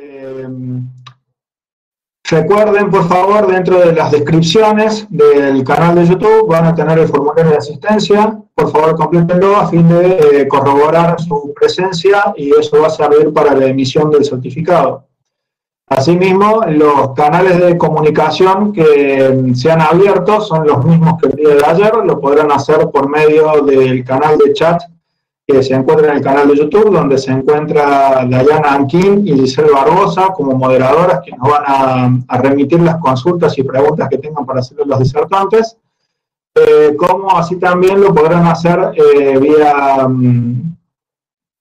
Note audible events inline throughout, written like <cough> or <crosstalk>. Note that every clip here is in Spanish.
Eh, recuerden, por favor, dentro de las descripciones del canal de YouTube van a tener el formulario de asistencia. Por favor, complétenlo a fin de eh, corroborar su presencia y eso va a servir para la emisión del certificado. Asimismo, los canales de comunicación que se han abierto son los mismos que el día de ayer, lo podrán hacer por medio del canal de chat que se encuentra en el canal de YouTube, donde se encuentra Dayana Anquín y Giselle Barbosa como moderadoras que nos van a, remitir las consultas y preguntas que tengan para hacer los disertantes, eh, como así también lo podrán hacer eh, vía, mm,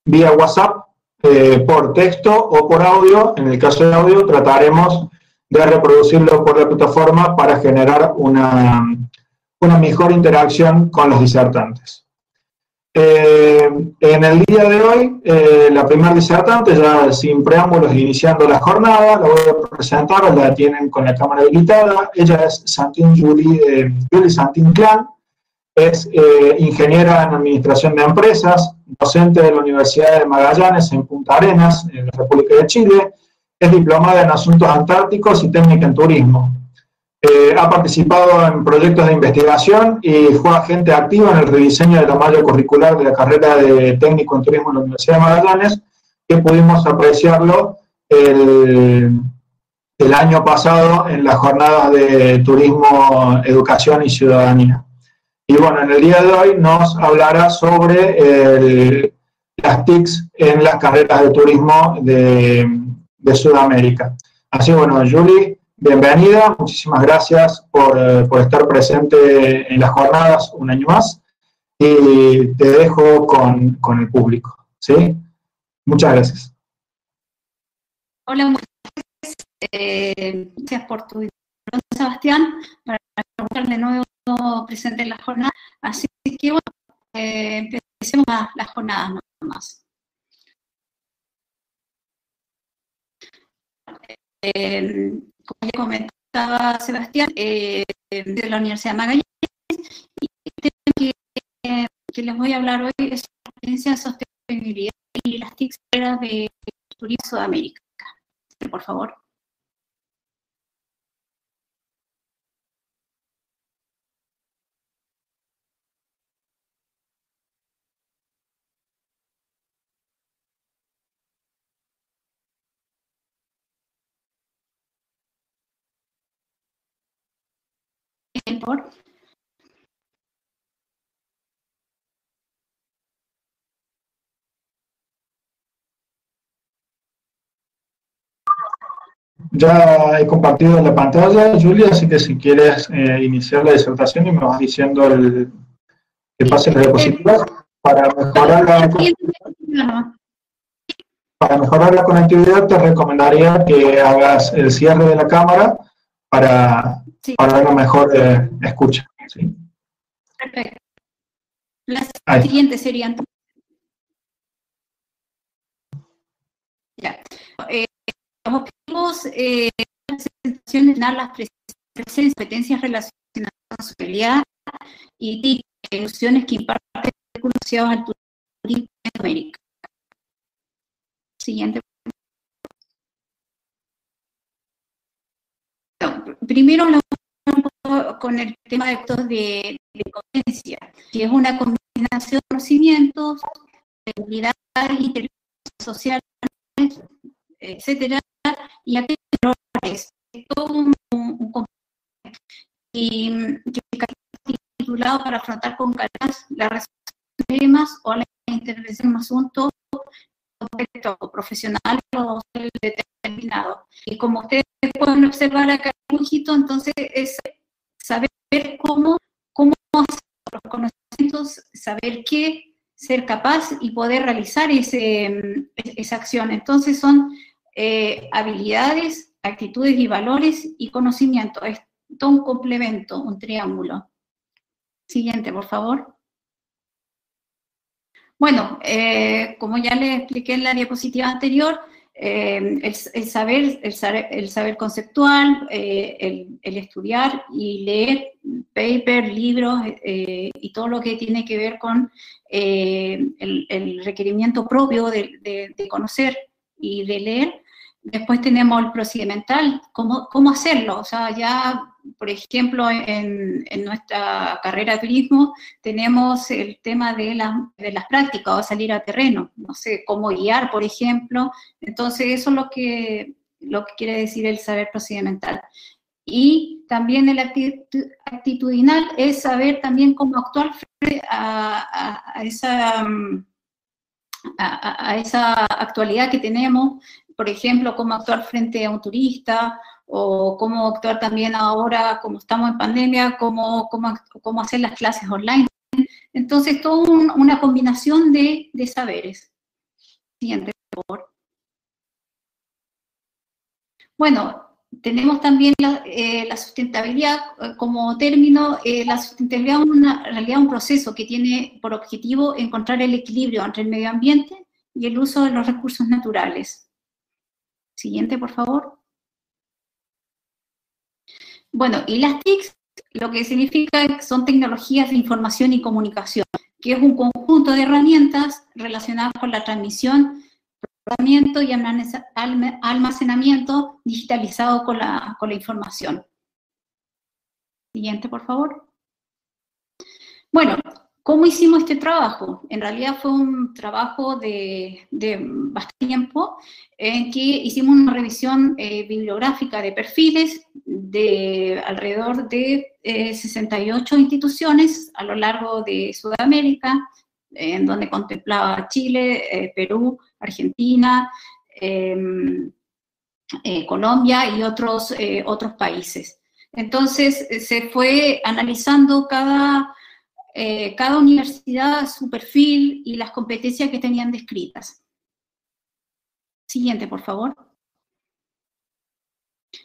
vía WhatsApp eh, por texto o por audio. En el caso de audio trataremos de reproducirlo por la plataforma para generar una, una mejor interacción con los disertantes. Eh, en el día de hoy, eh, la primera disertante, ya sin preámbulos, iniciando la jornada, la voy a presentar, la tienen con la cámara habilitada. Ella es Santín Julie, Julie Santín Clan, es ingeniera en administración de empresas, docente de la Universidad de Magallanes en Punta Arenas, en la República de Chile, es diplomada en asuntos antárticos y técnica en turismo. Eh, ha participado en proyectos de investigación y fue agente activo en el rediseño de la malla curricular de la carrera de técnico en turismo en la Universidad de Magallanes, que pudimos apreciarlo el, el año pasado en las jornadas de turismo, educación y ciudadanía. Y bueno, en el día de hoy nos hablará sobre las TICs en las carreras de turismo de, Sudamérica. Así bueno, Julie, bienvenida, muchísimas gracias por, estar presente en las jornadas un año más y te dejo con, el público. ¿sí? Muchas gracias. Hola, muchas gracias. Eh, gracias por tu Sebastián, para de nuevo presente en la jornada. Así que, bueno, eh, empecemos las la jornadas más. Eh, como ya comentaba Sebastián, eh, de la Universidad de Magallanes, y el tema que, les voy a hablar hoy es la experiencia de sostenibilidad y las TICs de Turismo Sudamérica. Por favor. Ya he compartido la pantalla, Julia, así que si quieres eh, iniciar la disertación y me vas diciendo el, que pase la diapositiva para mejorar la, para mejorar la conectividad te recomendaría que hagas el cierre de la cámara para, para una mejor eh, escucha. Perfecto. Las siguientes serían. Ya. Eh, los objetivos eh, presentación las presencias, competencias relacionadas con su realidad y soluciones que imparten conocidos al turismo en América. Siguiente. Primero, con el tema de, de, de conciencia, que es una combinación de conocimientos, de habilidades sociales, etcétera, y aquellos valores, todo un, un, y que titulado para afrontar con calidad la resolución de problemas o la intervención en asuntos profesional o determinado. Y como ustedes pueden observar acá en el entonces es saber cómo, cómo hacer los conocimientos, saber qué, ser capaz y poder realizar ese, esa acción. Entonces son eh, habilidades, actitudes y valores y conocimiento. Es todo un complemento, un triángulo. Siguiente, por favor. Bueno, eh, como ya les expliqué en la diapositiva anterior, eh, el, saber, el, saber, conceptual, eh, el, estudiar y leer paper, libros eh, y todo lo que tiene que ver con el, requerimiento propio de, conocer y de leer, Después tenemos el procedimental, cómo, cómo hacerlo. O sea, ya, por ejemplo, en, en nuestra carrera de turismo tenemos el tema de, de las prácticas o salir a terreno. No sé, cómo guiar, por ejemplo. Entonces, eso es lo que, lo que quiere decir el saber procedimental. Y también el actitudinal es saber también cómo actuar frente a, a, esa, a, a, esa actualidad que tenemos por ejemplo, cómo actuar frente a un turista o cómo actuar también ahora, como estamos en pandemia, cómo, cómo, cómo hacer las clases online. Entonces, toda una combinación de, de saberes. Siguiente, por favor. Bueno, tenemos también la, eh, la, sustentabilidad eh, como término. Eh, la sustentabilidad es en realidad un proceso que tiene por objetivo encontrar el equilibrio entre el medio ambiente y el uso de los recursos naturales. Siguiente, por favor. Bueno, y las TICs lo que significa son tecnologías de información y comunicación, que es un conjunto de herramientas relacionadas con la transmisión, procesamiento y almacenamiento digitalizado con la, con la información. Siguiente, por favor. Bueno, ¿Cómo hicimos este trabajo? En realidad fue un trabajo de, bastante tiempo en que hicimos una revisión eh, bibliográfica de perfiles de alrededor de 68 eh, instituciones a lo largo de Sudamérica, en donde contemplaba Chile, eh, Perú, Argentina, em, Colombia y otros, otros países. Entonces se fue analizando cada eh, cada universidad, su perfil y las competencias que tenían descritas. Siguiente, por favor.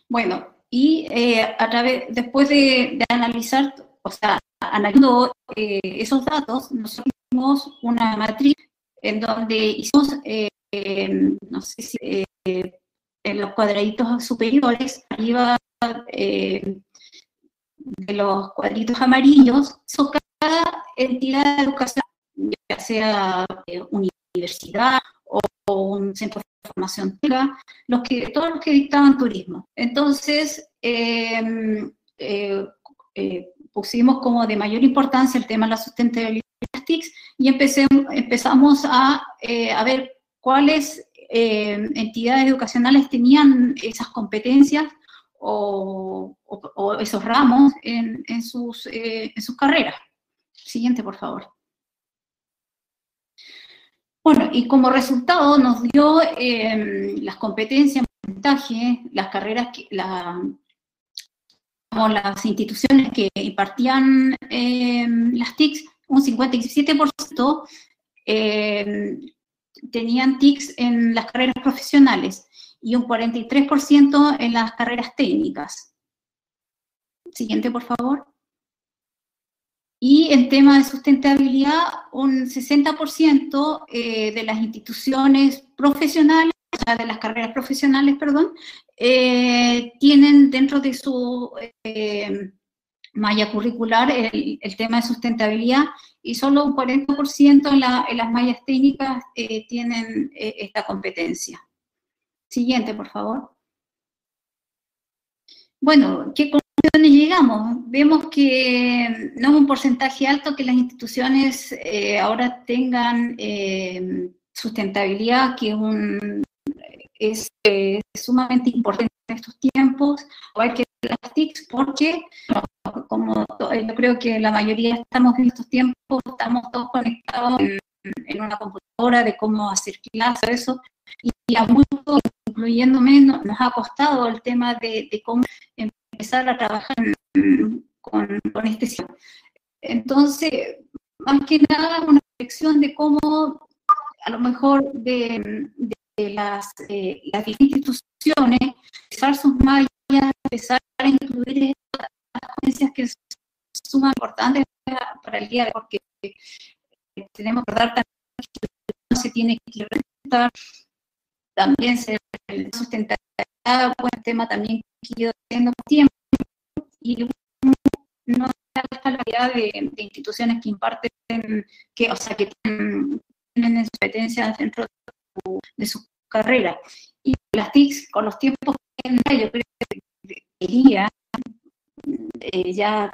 Bueno, y eh, a través, después de, analizar, o sea, analizando eh, esos datos, nosotros hicimos una matriz en donde hicimos, no sé si en los cuadraditos superiores, arriba de los cuadritos amarillos, cada entidad educacional, ya sea eh, universidad o, un centro de formación los que, todos los que dictaban turismo. Entonces, em, eh, eh, pusimos como de mayor importancia el tema de la sustentabilidad de las TICs y empezamos a, ver cuáles entidades educacionales tenían esas competencias o, esos ramos en, en sus carreras. Siguiente, por favor. Bueno, y como resultado nos dio em, las competencias, porcentaje, las carreras, las instituciones que impartían em, las TICs, un 57% em, tenían TICs en las carreras profesionales y un 43% en las carreras técnicas. Siguiente, por favor. Y en tema de sustentabilidad, un 60% eh, de las instituciones profesionales, o sea, de las carreras profesionales, perdón, eh, tienen dentro de su eh, malla curricular el, tema de sustentabilidad y solo un 40% en, en, las mallas técnicas tienen esta competencia. Siguiente, por favor. Bueno, ¿qué llegamos? Vemos que no es un porcentaje alto que las instituciones eh, ahora tengan eh, sustentabilidad, que es eh, sumamente importante en estos tiempos, igual que las TICs, porque como yo creo que la mayoría estamos en estos tiempos, estamos todos conectados en, una computadora de cómo hacer clases, eso, y a muchos, incluyéndome, nos ha costado el tema de cómo empezar a trabajar con, este sistema. Entonces, más que nada, una reflexión de cómo a lo mejor de, las, eh, las instituciones, empezar sus mallas, empezar a incluir las ciencias que son sumamente importantes para el día de porque tenemos que dar también que se tiene que representar, también se sustentabilidad, buen tema también que ido teniendo tiempo, y no la calidad de, instituciones que imparten, que, o sea, que tienen, competencias dentro de su, carrera. Y las TICs con los tiempos que yo creo que quería eh, ya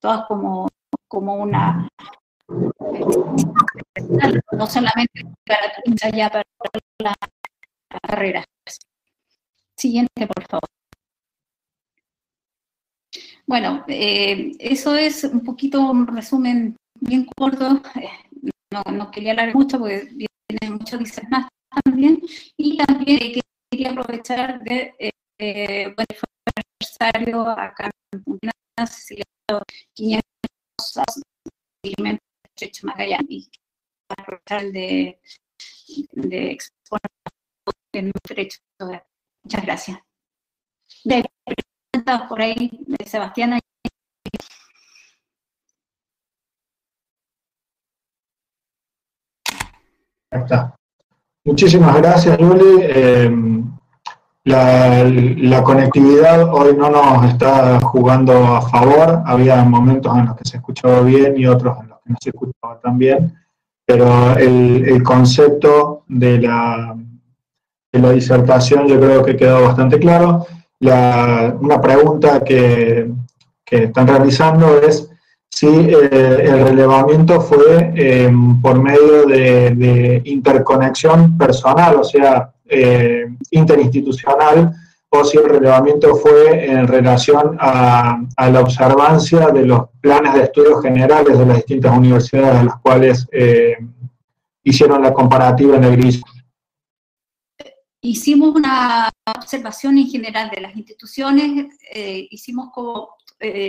todas como, como una no solamente para ya para la, carrera. Siguiente, por favor. Bueno, eh, eso es un poquito un resumen bien corto. Eh, no, no, quería hablar mucho porque viene mucho dice más también. Y también quería aprovechar de, eh, bueno, el aniversario acá en Punta 500 alimentos de Magallanes aprovechar de, de exponer en derecho. Muchas gracias. De por ahí, de Sebastián. Está. Muchísimas gracias, Luli. Eh, la, conectividad hoy no nos está jugando a favor. Había momentos en los que se escuchaba bien y otros en los que no se escuchaba tan bien. Pero el, concepto de la, la disertación yo creo que quedó bastante claro. una pregunta que, que están realizando es Sí, eh, el relevamiento fue em, por medio de, interconexión personal, o sea, eh, interinstitucional, o si el relevamiento fue en relación a, la observancia de los planes de estudios generales de las distintas universidades a las cuales eh, hicieron la comparativa en el gris. Hicimos una observación en general de las instituciones, hicimos como,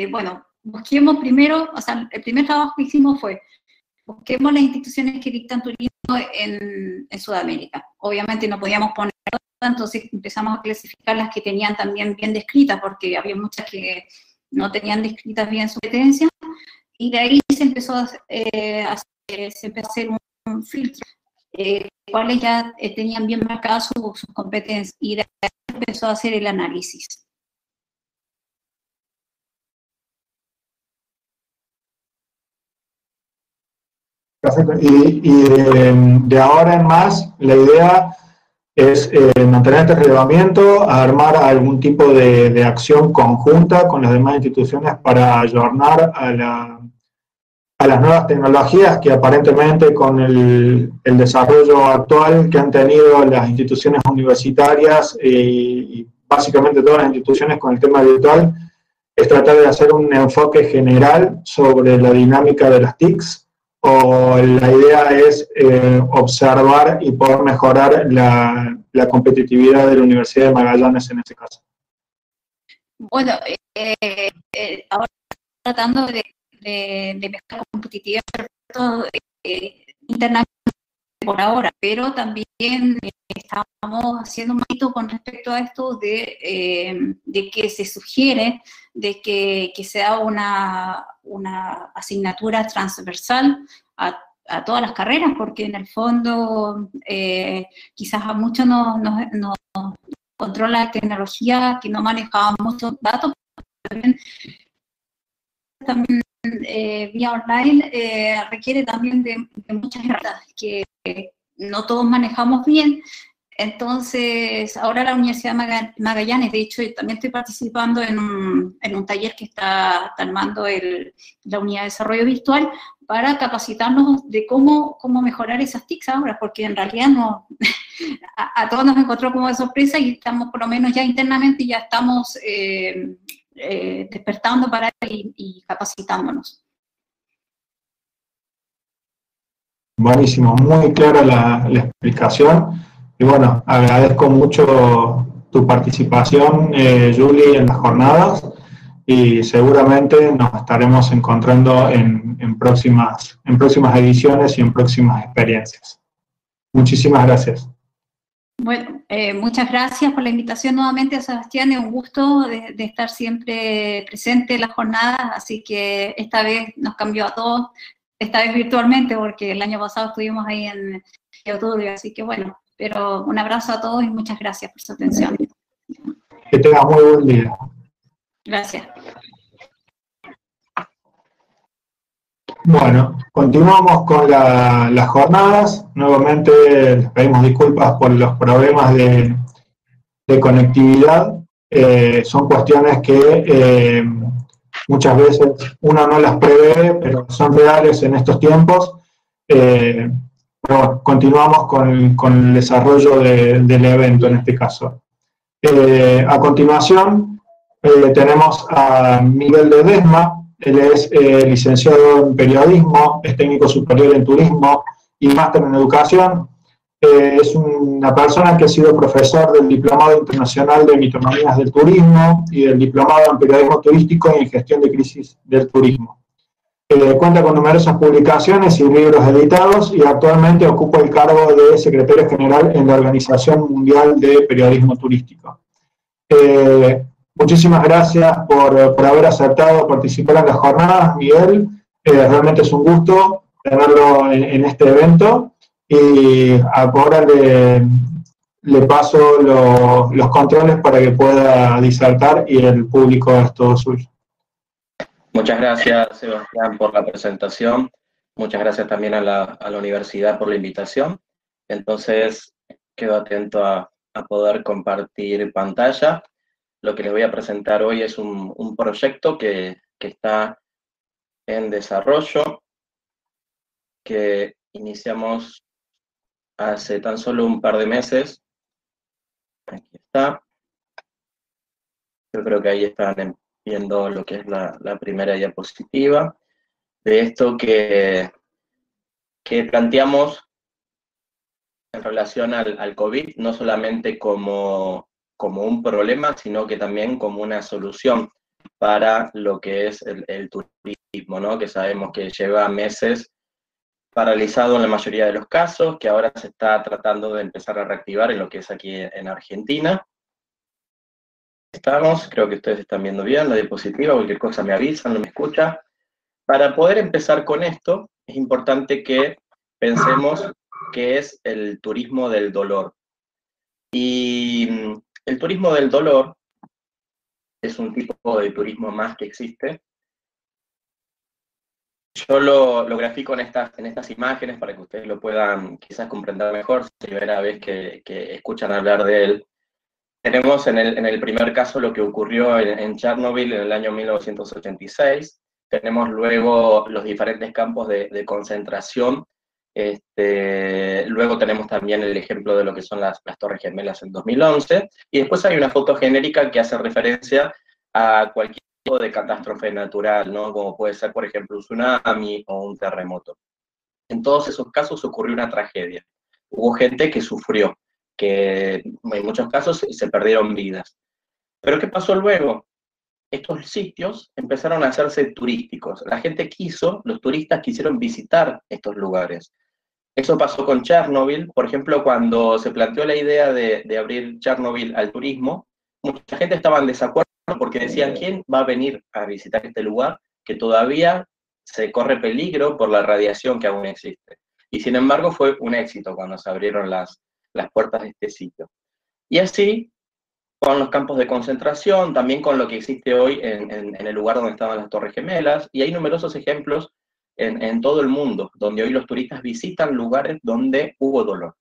bueno, busquemos primero, o sea, el primer trabajo que hicimos fue, busquemos las instituciones que dictan turismo en, Sudamérica. Obviamente no podíamos poner entonces empezamos a clasificar las que tenían también bien descritas, porque había muchas que no tenían descritas bien su competencia, y de ahí se empezó a, eh, se empezó a hacer un, filtro, eh, cuáles ya eh, tenían bien marcadas sus competencias, y de ahí empezó a hacer el análisis. Y, de, ahora en más, la idea es eh, mantener este relevamiento, armar algún tipo de, acción conjunta con las demás instituciones para ayornar a, las nuevas tecnologías que aparentemente con el, desarrollo actual que han tenido las instituciones universitarias eh, y básicamente todas las instituciones con el tema virtual, es tratar de hacer un enfoque general sobre la dinámica de las TICs o la idea es eh, observar y poder mejorar la, competitividad de la Universidad de Magallanes en este caso? Bueno, eh, ahora tratando de, de, de mejorar la competitividad internamente por ahora, pero también estamos haciendo un poquito con respecto a esto de, de que se sugiere de que, que sea una, una asignatura transversal a, a, todas las carreras, porque en el fondo eh, quizás a muchos no, no, controla la tecnología, que no manejaban muchos datos, también eh, vía online eh, requiere también de, muchas herramientas que no todos manejamos bien, entonces, ahora la Universidad Magallanes, de hecho, también estoy participando en un, taller que está, armando la Unidad de Desarrollo Virtual para capacitarnos de cómo, cómo mejorar esas TICs ahora, porque en realidad no, <laughs> a, todos nos encontró como de sorpresa y estamos por lo menos ya internamente ya estamos eh, eh, despertando para y, y capacitándonos. Buenísimo, muy clara la, la explicación. Y bueno, agradezco mucho tu participación, eh, Julie, en las jornadas y seguramente nos estaremos encontrando en, próximas, en próximas ediciones y en próximas experiencias. Muchísimas gracias. Bueno, eh, muchas gracias por la invitación nuevamente a Sebastián. Es un gusto de, estar siempre presente en las jornadas, así que esta vez nos cambió a todos, esta vez virtualmente, porque el año pasado estuvimos ahí en YouTube, así que bueno, pero un abrazo a todos y muchas gracias por su atención. Que tengas muy buen día. Gracias. Bueno, continuamos con las jornadas. Nuevamente les pedimos disculpas por los problemas de, conectividad. Eh, son cuestiones que eh, muchas veces uno no las prevé, pero son reales en estos tiempos. Eh, continuamos con, el desarrollo del evento en este caso. a continuación, tenemos a Miguel de Desma, él es eh, licenciado en periodismo, es técnico superior en turismo y máster en educación. Eh, es una persona que ha sido profesor del Diplomado Internacional de Mitonomías del Turismo y del Diplomado en Periodismo Turístico y en Gestión de Crisis del Turismo. Eh, cuenta con numerosas publicaciones y libros editados y actualmente ocupa el cargo de secretario general en la Organización Mundial de Periodismo Turístico. Muchísimas gracias por, haber aceptado participar en la jornada, Miguel. Eh, realmente es un gusto tenerlo en, este evento y ahora le, le paso los controles para que pueda disertar y el público es todo suyo. Muchas gracias, Sebastián, por la presentación. Muchas gracias también a la, a la universidad por la invitación. Entonces, quedo atento a, a poder compartir pantalla lo que les voy a presentar hoy es un, proyecto que, está en desarrollo, que iniciamos hace tan solo un par de meses. Aquí está. Yo creo que ahí están viendo lo que es la, primera diapositiva de esto que, que planteamos en relación al, al COVID, no solamente como como un problema, sino que también como una solución para lo que es el, turismo, ¿no? que sabemos que lleva meses paralizado en la mayoría de los casos, que ahora se está tratando de empezar a reactivar en lo que es aquí en Argentina. Estamos, creo que ustedes están viendo bien la diapositiva, cualquier cosa me avisan, no me escucha. Para poder empezar con esto, es importante que pensemos qué es el turismo del dolor. Y el turismo del dolor es un tipo de turismo más que existe. Yo lo, lo grafico en estas, en estas imágenes para que ustedes lo puedan quizás comprender mejor, si primera vez que, que escuchan hablar de él. Tenemos en el, en el primer caso lo que ocurrió en, en Chernobyl en el año 1986. Tenemos luego los diferentes campos de, de concentración este, luego tenemos también el ejemplo de lo que son las, Torres Gemelas en 2011. Y después hay una foto genérica que hace referencia a cualquier tipo de catástrofe natural, ¿no? como puede ser, por ejemplo, un tsunami o un terremoto. En todos esos casos ocurrió una tragedia. Hubo gente que sufrió, que en muchos casos se perdieron vidas. Pero ¿qué pasó luego? estos sitios empezaron a hacerse turísticos. La gente quiso, los turistas quisieron visitar estos lugares. Eso pasó con Chernobyl, por ejemplo, cuando se planteó la idea de, abrir Chernobyl al turismo, mucha gente estaba en desacuerdo porque decían, ¿quién va a venir a visitar este lugar que todavía se corre peligro por la radiación que aún existe? Y sin embargo fue un éxito cuando se abrieron las, las puertas de este sitio. Y así, con los campos de concentración, también con lo que existe hoy en, en el lugar donde estaban las Torres Gemelas, y hay numerosos ejemplos en, todo el mundo, donde hoy los turistas visitan lugares donde hubo dolor.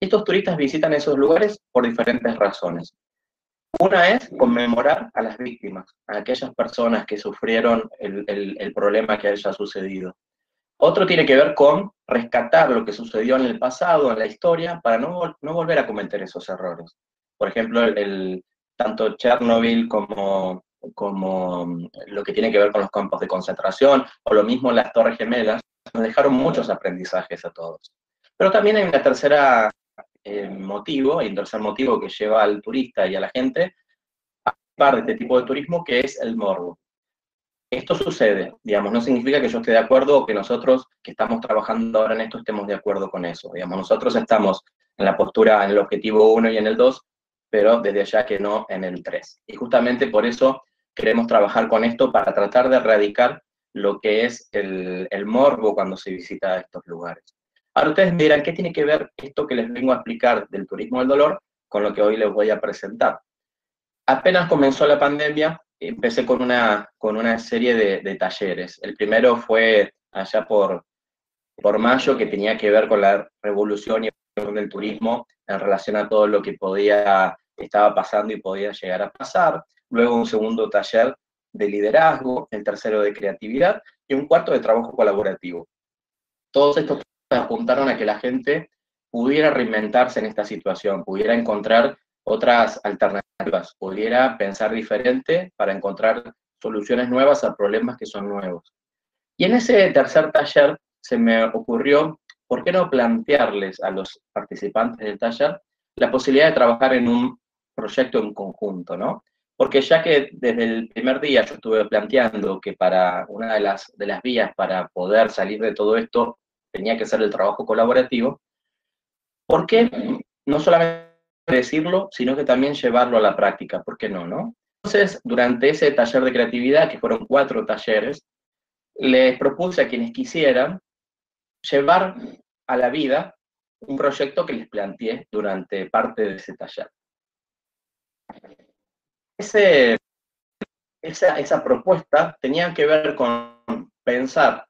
Estos turistas visitan esos lugares por diferentes razones. Una es conmemorar a las víctimas, a aquellas personas que sufrieron el, problema que haya sucedido. Otro tiene que ver con rescatar lo que sucedió en el pasado, en la historia, para no, no volver a cometer esos errores. Por ejemplo, el, tanto Chernobyl como como mm, lo que tiene que ver con los campos de concentración, o lo mismo las Torres Gemelas, nos dejaron muchos aprendizajes a todos. Pero también hay una tercera eh, motivo, hay un tercer motivo que lleva al turista y a la gente a participar de este tipo de turismo, que es el morbo. Esto sucede, digamos, no significa que yo esté de acuerdo o que nosotros que estamos trabajando ahora en esto estemos de acuerdo con eso. Digamos, nosotros estamos en la postura, en el objetivo 1 y en el 2, pero desde allá que no en el 3. Y justamente por eso queremos trabajar con esto para tratar de erradicar lo que es el, morbo cuando se visita estos lugares. Ahora ustedes me dirán, ¿qué tiene que ver esto que les vengo a explicar del turismo del dolor con lo que hoy les voy a presentar? Apenas comenzó la pandemia, empecé con una, con una serie de, talleres. El primero fue allá por, por mayo, que tenía que ver con la revolución y del turismo en relación a todo lo que podía, estaba pasando y podía llegar a pasar. Luego un segundo taller de liderazgo, el tercero de creatividad y un cuarto de trabajo colaborativo. Todos estos apuntaron a que la gente pudiera reinventarse en esta situación, pudiera encontrar otras alternativas, pudiera pensar diferente para encontrar soluciones nuevas a problemas que son nuevos. Y en ese tercer taller se me ocurrió, ¿por qué no plantearles a los participantes del taller la posibilidad de trabajar en un proyecto en conjunto, ¿no? Porque ya que desde el primer día yo estuve planteando que para una de las, de las vías para poder salir de todo esto tenía que ser el trabajo colaborativo, ¿por qué no solamente decirlo, sino que también llevarlo a la práctica? ¿Por qué no, no? Entonces, durante ese taller de creatividad, que fueron cuatro talleres, les propuse a quienes quisieran llevar a la vida un proyecto que les planteé durante parte de ese taller esa, esa propuesta tenía que ver con pensar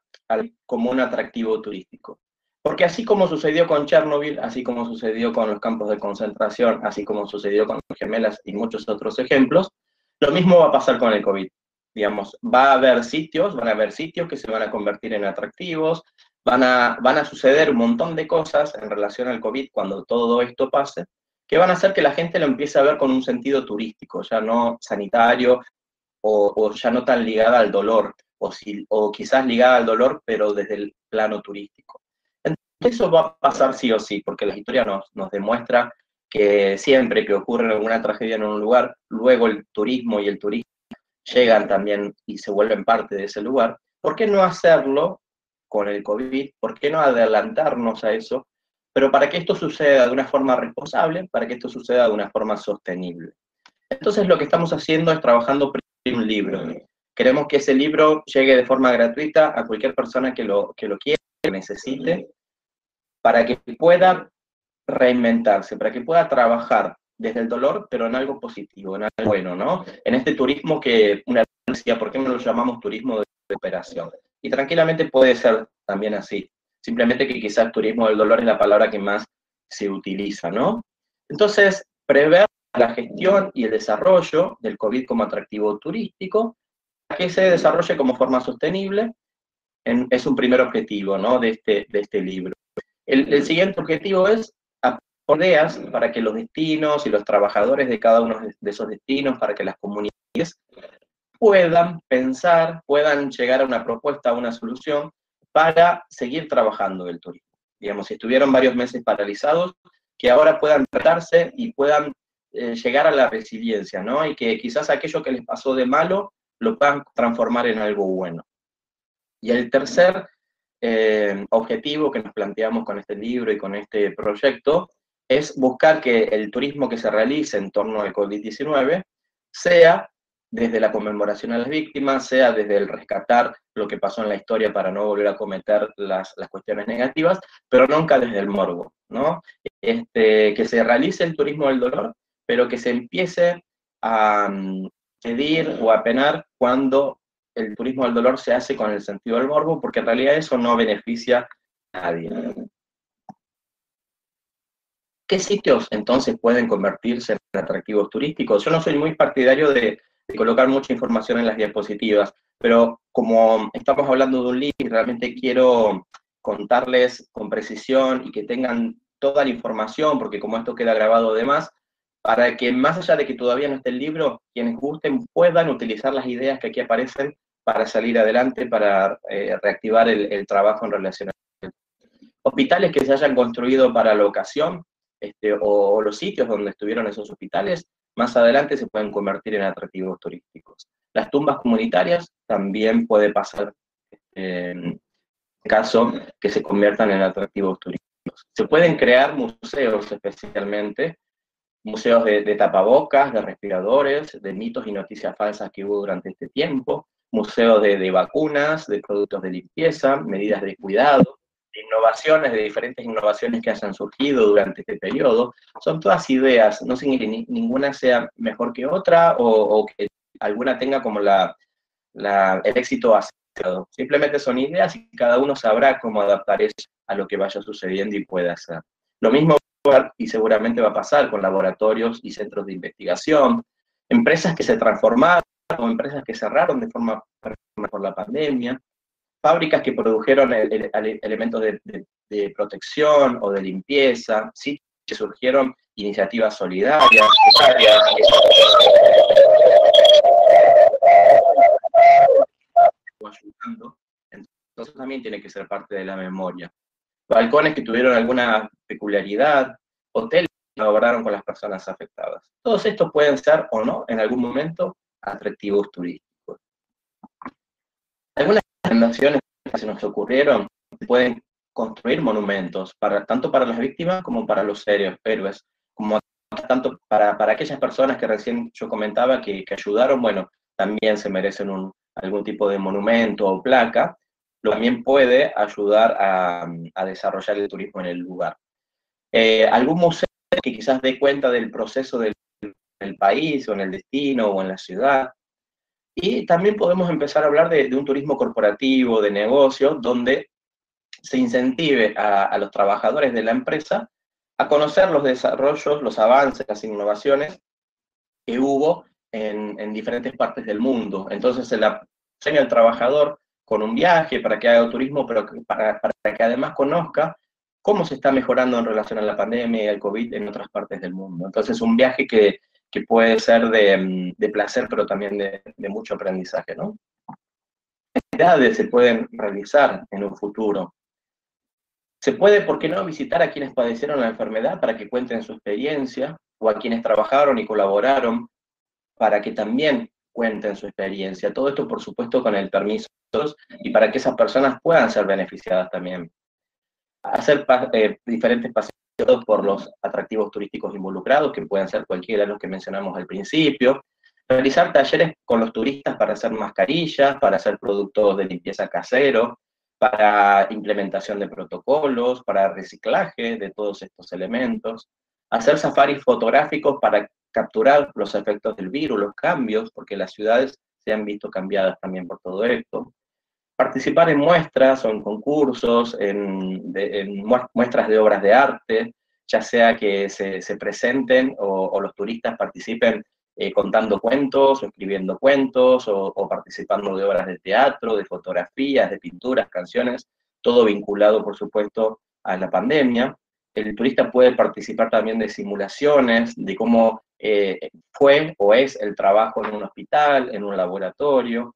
como un atractivo turístico. Porque así como sucedió con Chernobyl, así como sucedió con los campos de concentración, así como sucedió con las gemelas y muchos otros ejemplos, lo mismo va a pasar con el COVID. Digamos, va a haber sitios, van a haber sitios que se van a convertir en atractivos, van a, van a suceder un montón de cosas en relación al COVID cuando todo esto pase, que van a hacer que la gente lo empiece a ver con un sentido turístico, ya no sanitario o, ya no tan ligada al dolor, o, quizás ligada al dolor, pero desde el plano turístico. Eso va a pasar sí o sí, porque la historia nos, nos demuestra que siempre que ocurre alguna tragedia en un lugar, luego el turismo y el turismo llegan también y se vuelven parte de ese lugar. ¿Por qué no hacerlo con el COVID? ¿Por qué no adelantarnos a eso pero para que esto suceda de una forma responsable, para que esto suceda de una forma sostenible. Entonces lo que estamos haciendo es trabajando en un libro. Queremos que ese libro llegue de forma gratuita a cualquier persona que lo, que lo quiera, que necesite, para que pueda reinventarse, para que pueda trabajar desde el dolor, pero en algo positivo, en algo bueno, ¿no? En este turismo que una decía, ¿por qué no lo llamamos turismo de recuperación? Y tranquilamente puede ser también así. Simplemente que quizás turismo del dolor es la palabra que más se utiliza, ¿no? Entonces, prever la gestión y el desarrollo del COVID como atractivo turístico, que se desarrolle como forma sostenible, es un primer objetivo ¿no? de, este, de este libro. El, siguiente objetivo es ideas para que los destinos y los trabajadores de cada uno de esos destinos, para que las comunidades puedan pensar, puedan llegar a una propuesta, a una solución para seguir trabajando el turismo. Digamos, si estuvieron varios meses paralizados, que ahora puedan tratarse y puedan eh, llegar a la resiliencia, ¿no? Y que quizás aquello que les pasó de malo lo puedan transformar en algo bueno. Y el tercer eh, objetivo que nos planteamos con este libro y con este proyecto es buscar que el turismo que se realice en torno al COVID-19 sea desde la conmemoración a las víctimas, sea desde el rescatar lo que pasó en la historia para no volver a cometer las, cuestiones negativas, pero nunca desde el morbo, ¿no? Este, que se realice el turismo del dolor, pero que se empiece a pedir mm, o a penar cuando el turismo del dolor se hace con el sentido del morbo, porque en realidad eso no beneficia a nadie. ¿Qué sitios entonces pueden convertirse en atractivos turísticos? Yo no soy muy partidario de de colocar mucha información en las diapositivas, pero como estamos hablando de un libro y realmente quiero contarles con precisión y que tengan toda la información, porque como esto queda grabado de más, para que más allá de que todavía no esté el libro, quienes gusten puedan utilizar las ideas que aquí aparecen para salir adelante, para eh, reactivar el, trabajo en relación a hospitales que se hayan construido para la ocasión, este, o, o, los sitios donde estuvieron esos hospitales, más adelante se pueden convertir en atractivos turísticos. Las tumbas comunitarias también puede pasar en caso que se conviertan en atractivos turísticos. Se pueden crear museos especialmente, museos de, tapabocas, de respiradores, de mitos y noticias falsas que hubo durante este tiempo, museos de vacunas, de productos de limpieza, medidas de cuidado, innovaciones, de diferentes innovaciones que hayan surgido durante este periodo, son todas ideas, no sé que ninguna sea mejor que otra o, que alguna tenga como la, el éxito Simplemente son ideas y cada uno sabrá cómo adaptar eso a lo que vaya sucediendo y pueda hacer. Lo mismo y seguramente va a pasar con laboratorios y centros de investigación, empresas que se transformaron o empresas que cerraron de forma por la pandemia, fábricas que produjeron elementos de, protección o de limpieza, ¿sí? que surgieron iniciativas solidarias. Entonces también tiene que ser parte de la memoria. Balcones que tuvieron alguna peculiaridad, hoteles que colaboraron con las personas afectadas. Todos estos pueden ser o no en algún momento atractivos turísticos. Algunas recomendaciones que se nos ocurrieron pueden construir monumentos, para, tanto para las víctimas como para los héroes, como tanto para, para aquellas personas que recién yo comentaba que, que ayudaron, bueno, también se merecen un, algún tipo de monumento o placa, lo también puede ayudar a, a desarrollar el turismo en el lugar. Eh, algún museo que quizás dé cuenta del proceso del, del, país o en el destino o en la ciudad, y también podemos empezar a hablar de, un turismo corporativo, de negocio, donde se incentive a, los trabajadores de la empresa a conocer los desarrollos, los avances, las innovaciones que hubo en, diferentes partes del mundo. Entonces se la enseña al trabajador con un viaje para que haga turismo, pero para, para que además conozca cómo se está mejorando en relación a la pandemia y al COVID en otras partes del mundo. Entonces un viaje que, que puede ser de, mm, de placer, pero también de, de, mucho aprendizaje, ¿no? Actividades se pueden realizar en un futuro. Se puede, ¿por qué no?, visitar a quienes padecieron la enfermedad para que cuenten su experiencia, o a quienes trabajaron y colaboraron para que también cuenten su experiencia. Todo esto, por supuesto, con el permiso y para que esas personas puedan ser beneficiadas también. Hacer eh, diferentes paseos por los atractivos turísticos involucrados, que pueden ser cualquiera de los que mencionamos al principio, realizar talleres con los turistas para hacer mascarillas, para hacer productos de limpieza casero, para implementación de protocolos, para reciclaje de todos estos elementos, hacer safaris fotográficos para capturar los efectos del virus, los cambios, porque las ciudades se han visto cambiadas también por todo esto, participar en muestras o en concursos, en, muestras de obras de arte, ya sea que se, presenten o, los turistas participen eh, contando cuentos o escribiendo cuentos o, participando de obras de teatro, de fotografías, de pinturas, canciones, todo vinculado, por supuesto, a la pandemia. El turista puede participar también de simulaciones, de cómo eh, fue o es el trabajo en un hospital, en un laboratorio,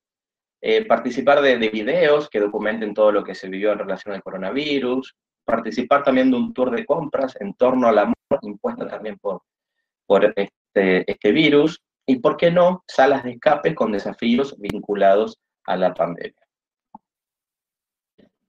eh, participar de, videos que documenten todo lo que se vivió en relación al coronavirus, participar también de un tour de compras en torno a la moda impuesta también por, por este, este virus, y por qué no, salas de escape con desafíos vinculados a la pandemia.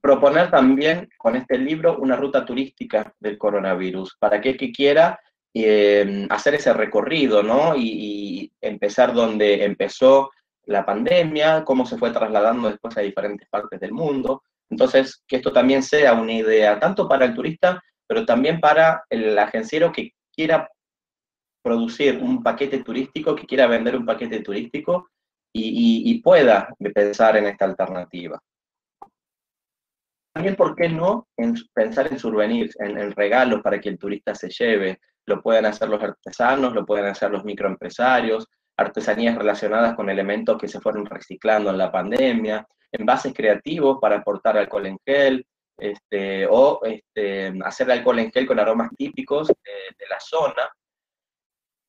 Proponer también con este libro una ruta turística del coronavirus, para aquel que quiera eh, hacer ese recorrido, ¿no? y empezar donde empezó la pandemia, cómo se fue trasladando después a diferentes partes del mundo. Entonces, que esto también sea una idea tanto para el turista, pero también para el agenciero que quiera producir un paquete turístico, que quiera vender un paquete turístico y, pueda pensar en esta alternativa. También, ¿por qué no en pensar en souvenirs, en, en regalos para que el turista se lleve? Lo pueden hacer los artesanos, lo pueden hacer los microempresarios, artesanías relacionadas con elementos que se fueron reciclando en la pandemia, envases creativos para aportar alcohol en gel, este, o este, hacer alcohol en gel con aromas típicos de, la zona.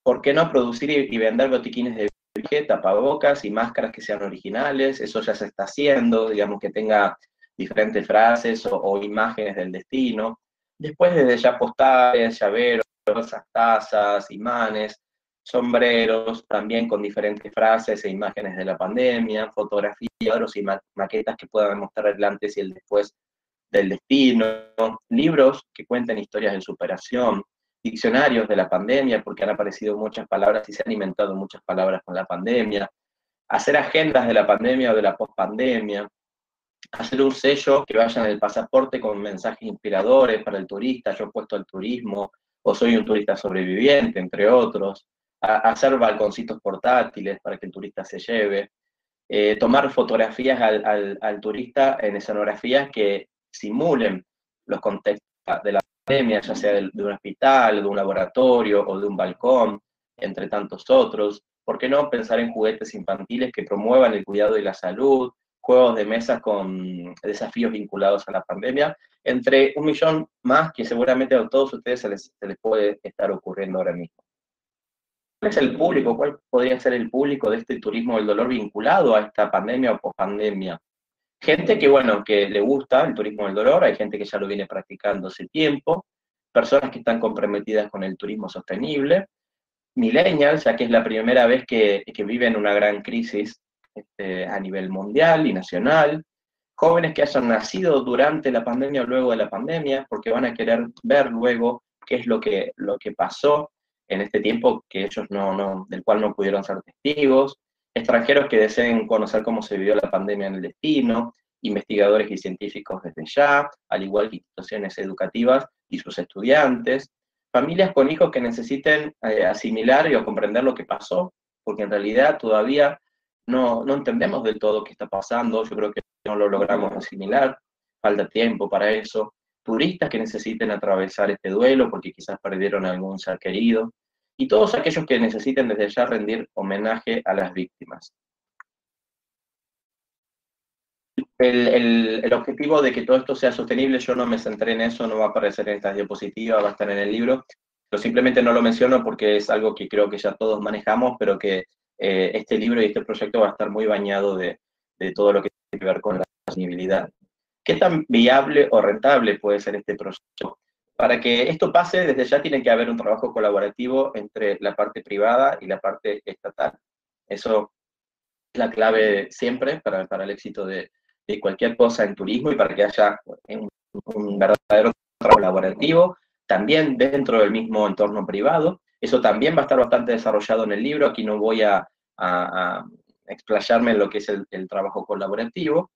¿Por qué no producir y, vender botiquines de viaje, tapabocas y máscaras que sean originales? Eso ya se está haciendo, digamos que tenga diferentes frases o, o imágenes del destino. Después desde ya postales, llaveros, tazas, imanes, sombreros, también con diferentes frases e imágenes de la pandemia, fotografías y maquetas que puedan mostrar el antes y el después del destino, libros que cuenten historias de superación, diccionarios de la pandemia, porque han aparecido muchas palabras y se han inventado muchas palabras con la pandemia, hacer agendas de la pandemia o de la pospandemia, hacer un sello que vaya en el pasaporte con mensajes inspiradores para el turista, yo he puesto el turismo, o soy un turista sobreviviente, entre otros, hacer balconcitos portátiles para que el turista se lleve, eh, tomar fotografías al, turista en escenografías que simulen los contextos de la pandemia, ya sea de, un hospital, de un laboratorio o de un balcón, entre tantos otros. ¿Por qué no pensar en juguetes infantiles que promuevan el cuidado de la salud, juegos de mesa con desafíos vinculados a la pandemia, entre un millón más que seguramente a todos ustedes se les, se les puede estar ocurriendo ahora mismo. ¿Cuál es el público? ¿Cuál podría ser el público de este turismo del dolor vinculado a esta pandemia o pospandemia? Gente que, bueno, que le gusta el turismo del dolor, hay gente que ya lo viene practicando hace tiempo, personas que están comprometidas con el turismo sostenible, millennials, ya que es la primera vez que, que viven una gran crisis este, a nivel mundial y nacional, jóvenes que hayan nacido durante la pandemia o luego de la pandemia, porque van a querer ver luego qué es lo que, lo que pasó en este tiempo que ellos no, no, del cual no pudieron ser testigos, extranjeros que deseen conocer cómo se vivió la pandemia en el destino, investigadores y científicos desde ya, al igual que instituciones educativas y sus estudiantes, familias con hijos que necesiten eh, asimilar y comprender lo que pasó, porque en realidad todavía no, no entendemos del todo qué está pasando, yo creo que no lo logramos asimilar, falta tiempo para eso, turistas que necesiten atravesar este duelo porque quizás perdieron algún ser querido, y todos aquellos que necesiten desde ya rendir homenaje a las víctimas. El, el, objetivo de que todo esto sea sostenible, yo no me centré en eso, no va a aparecer en esta diapositiva, va a estar en el libro, pero simplemente no lo menciono porque es algo que creo que ya todos manejamos, pero que eh, este libro y este proyecto va a estar muy bañado de, todo lo que tiene que ver con la sostenibilidad. ¿Qué tan viable o rentable puede ser este proyecto? Para que esto pase, desde ya tiene que haber un trabajo colaborativo entre la parte privada y la parte estatal. Eso es la clave siempre para, el éxito de, cualquier cosa en turismo y para que haya un, verdadero trabajo colaborativo, también dentro del mismo entorno privado. Eso también va a estar bastante desarrollado en el libro. Aquí no voy a, explayarme en lo que es el, trabajo colaborativo.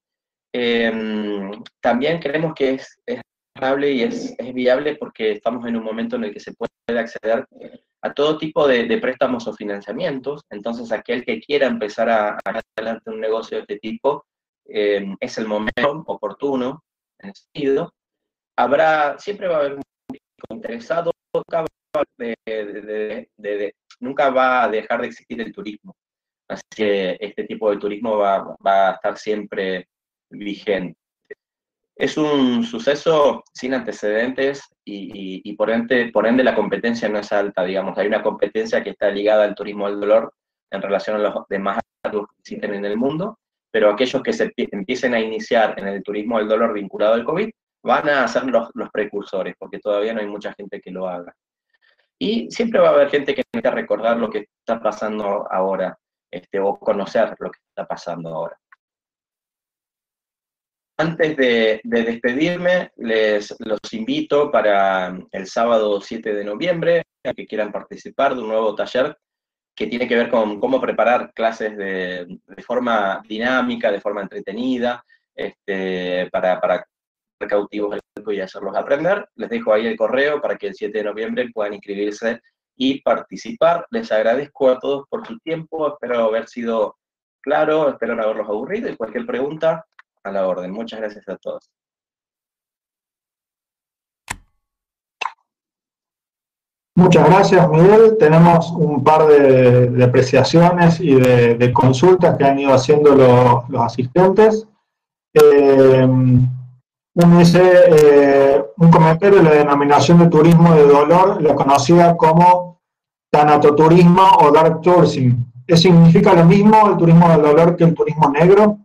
Em, también creemos que es y es, es, viable porque estamos en un momento en el que se puede acceder a todo tipo de, préstamos o financiamientos. Entonces, aquel que quiera empezar a, a adelante un negocio de este tipo, em, es el momento oportuno, en ese sentido. Habrá, siempre va a haber un interesado, nunca va, de, nunca va a dejar de existir el turismo. Así que este tipo de turismo va, a estar siempre vigente. Es un suceso sin antecedentes y, por, ende, la competencia no es alta, digamos. Hay una competencia que está ligada al turismo del dolor en relación a los demás que existen en el mundo, pero aquellos que se empiecen a iniciar en el turismo del dolor vinculado al COVID van a ser los, los precursores, porque todavía no hay mucha gente que lo haga. Y siempre va a haber gente que necesita recordar lo que está pasando ahora. Este, o conocer lo que está pasando ahora. Antes de, despedirme, les los invito para el sábado 7 de noviembre, a que quieran participar de un nuevo taller que tiene que ver con cómo preparar clases de, forma dinámica, de forma entretenida, este, para, para cautivos y hacerlos aprender. Les dejo ahí el correo para que el 7 de noviembre puedan inscribirse y participar. Les agradezco a todos por su tiempo, espero haber sido claro, espero no haberlos aburrido y cualquier pregunta la orden. Muchas gracias a todos. Muchas gracias, Miguel. Tenemos un par de, apreciaciones y de, consultas que han ido haciendo los asistentes. Eh, dice, eh, un comentario, la denominación de turismo de dolor la conocida como tanatoturismo o dark tourism. ¿Eso significa lo mismo el turismo del dolor que el turismo negro?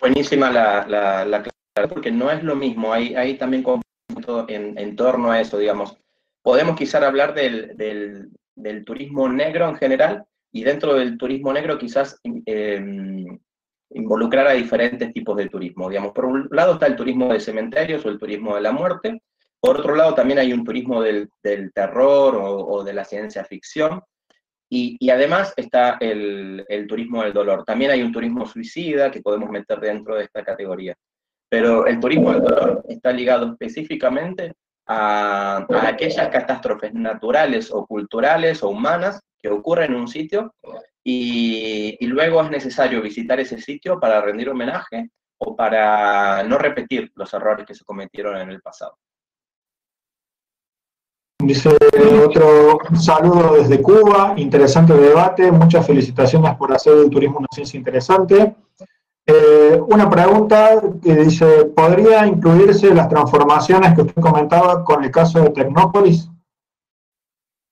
Buenísima la, la, porque no es lo mismo. Hay, hay también en, en torno a eso, digamos. Podemos quizás hablar del, del, del, turismo negro en general y dentro del turismo negro quizás eh, involucrar a diferentes tipos de turismo. Digamos, por un lado está el turismo de cementerios o el turismo de la muerte, por otro lado también hay un turismo del, terror o, de la ciencia ficción, y, además está el, turismo del dolor. También hay un turismo suicida que podemos meter dentro de esta categoría. Pero el turismo del dolor está ligado específicamente a, aquellas catástrofes naturales o culturales o humanas que ocurren en un sitio y, luego es necesario visitar ese sitio para rendir homenaje o para no repetir los errores que se cometieron en el pasado. Dice otro saludo desde Cuba, interesante debate, muchas felicitaciones por hacer el turismo una ciencia interesante. Eh, una pregunta que dice, ¿podría incluirse las transformaciones que usted comentaba con el caso de Tecnópolis?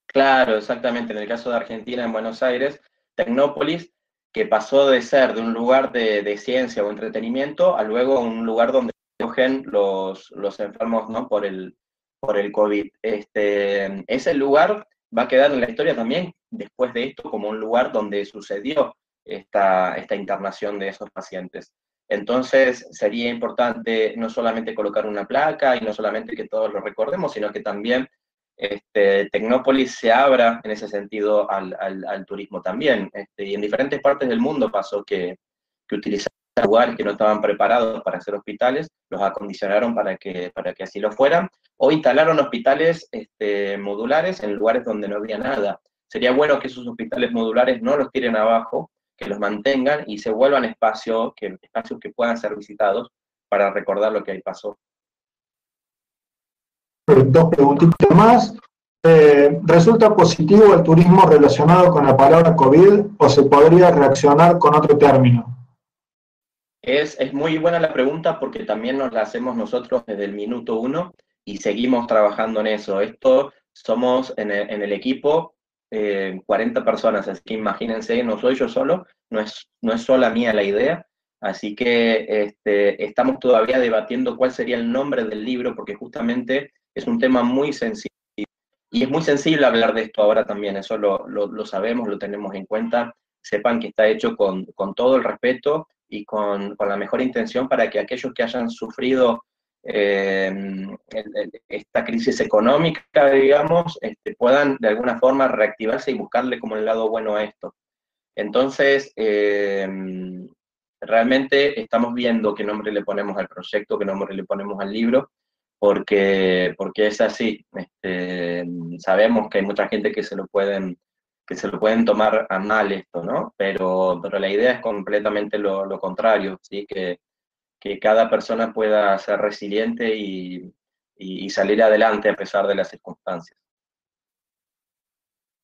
Claro, exactamente. En el caso de Argentina, en Buenos Aires, Tecnópolis, que pasó de ser de un lugar de, ciencia o entretenimiento a luego un lugar donde cogen los, los enfermos ¿no? por, el, por el COVID. Este, ese lugar va a quedar en la historia también después de esto como un lugar donde sucedió esta, esta internación de esos pacientes. Entonces sería importante no solamente colocar una placa y no solamente que todos lo recordemos, sino que también este, Tecnópolis se abra en ese sentido al, turismo también. Este, y en diferentes partes del mundo pasó que, que lugares que no estaban preparados para ser hospitales, los acondicionaron para que, para que así lo fueran, o instalaron hospitales este, modulares en lugares donde no había nada. Sería bueno que esos hospitales modulares no los tiren abajo, que los mantengan y se vuelvan espacios que, espacios que puedan ser visitados para recordar lo que ahí pasó. Dos preguntitas más. Eh, ¿Resulta positivo el turismo relacionado con la palabra COVID o se podría reaccionar con otro término? Es, es, muy buena la pregunta porque también nos la hacemos nosotros desde el minuto uno y seguimos trabajando en eso. Esto somos en el, en el equipo 40 eh, personas, así que imagínense, no soy yo solo, no es, no es sola mía la idea, así que este, estamos todavía debatiendo cuál sería el nombre del libro, porque justamente es un tema muy sensible. Y es muy sensible hablar de esto ahora también, eso lo, lo, sabemos, lo tenemos en cuenta. Sepan que está hecho con, con todo el respeto y con, con, la mejor intención para que aquellos que hayan sufrido eh, esta crisis económica, digamos, este, puedan de alguna forma reactivarse y buscarle como el lado bueno a esto. Entonces, eh, realmente estamos viendo qué nombre le ponemos al proyecto, qué nombre le ponemos al libro, porque, porque es así. Este, sabemos que hay mucha gente que se lo pueden que se lo pueden tomar a mal esto, ¿no? Pero, pero la idea es completamente lo, lo contrario, ¿sí? Que, que cada persona pueda ser resiliente y, salir adelante a pesar de las circunstancias.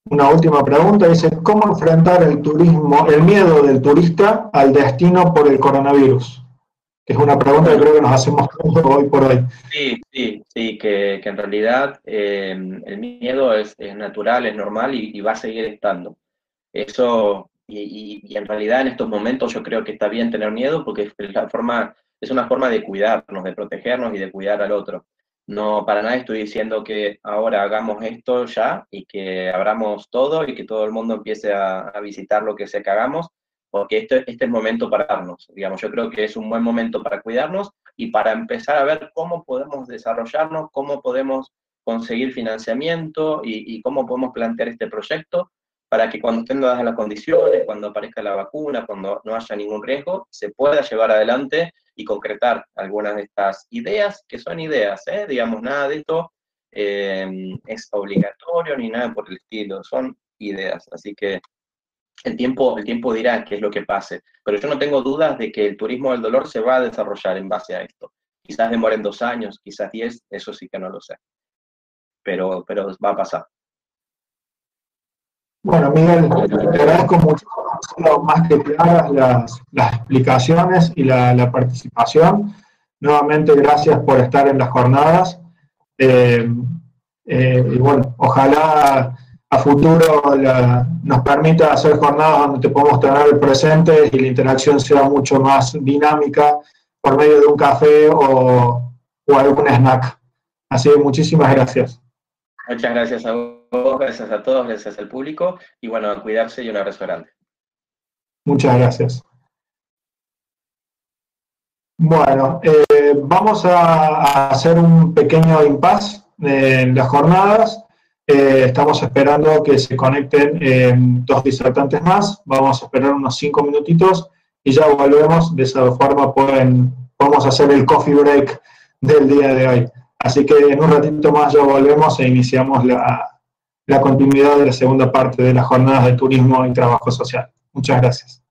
Una última pregunta, dice, ¿cómo enfrentar el turismo, el miedo del turista al destino por el coronavirus? Es una pregunta que creo que nos hacemos hoy por hoy. Sí, sí, sí, que, en realidad eh, el miedo es, natural, es normal y, va a seguir estando. Eso, y, en realidad en estos momentos yo creo que está bien tener miedo porque es la forma es una forma de cuidarnos, de protegernos y de cuidar al otro. No, para nada estoy diciendo que ahora hagamos esto ya y que abramos todo y que todo el mundo empiece a, visitar lo que sea que hagamos, porque este, este es momento para darnos. Digamos, yo creo que es un buen momento para cuidarnos y para empezar a ver cómo podemos desarrollarnos, cómo podemos conseguir financiamiento y, y cómo podemos plantear este proyecto para que cuando estén dadas las condiciones, cuando aparezca la vacuna, cuando no haya ningún riesgo, se pueda llevar adelante y concretar algunas de estas ideas, que son ideas, ¿eh? digamos, nada de esto eh, es obligatorio ni nada por el estilo, son ideas. Así que el tiempo, el tiempo dirá qué es lo que pase, pero yo no tengo dudas de que el turismo del dolor se va a desarrollar en base a esto. Quizás demoren dos años, quizás diez, eso sí que no lo sé, pero, pero va a pasar. Bueno, Miguel, te agradezco mucho, más que claras las, las explicaciones y la, participación. Nuevamente, gracias por estar en las jornadas. Eh, eh, y bueno, ojalá a futuro nos permita hacer jornadas donde te podemos tener presentes y la interacción sea mucho más dinámica por medio de un café o, o algún snack. Así que muchísimas gracias. Muchas gracias a vos gracias a todos, gracias al público y bueno, a cuidarse y un abrazo grande. Muchas gracias. Bueno, eh, vamos a, hacer un pequeño impasse en las jornadas. Eh, estamos esperando que se conecten dos disertantes más. Vamos a esperar unos cinco minutitos y ya volvemos. De esa forma pueden, podemos hacer el coffee break del día de hoy. Así que en un ratito más ya volvemos e iniciamos la, la continuidad de la segunda parte de las jornadas de turismo y trabajo social. Muchas gracias.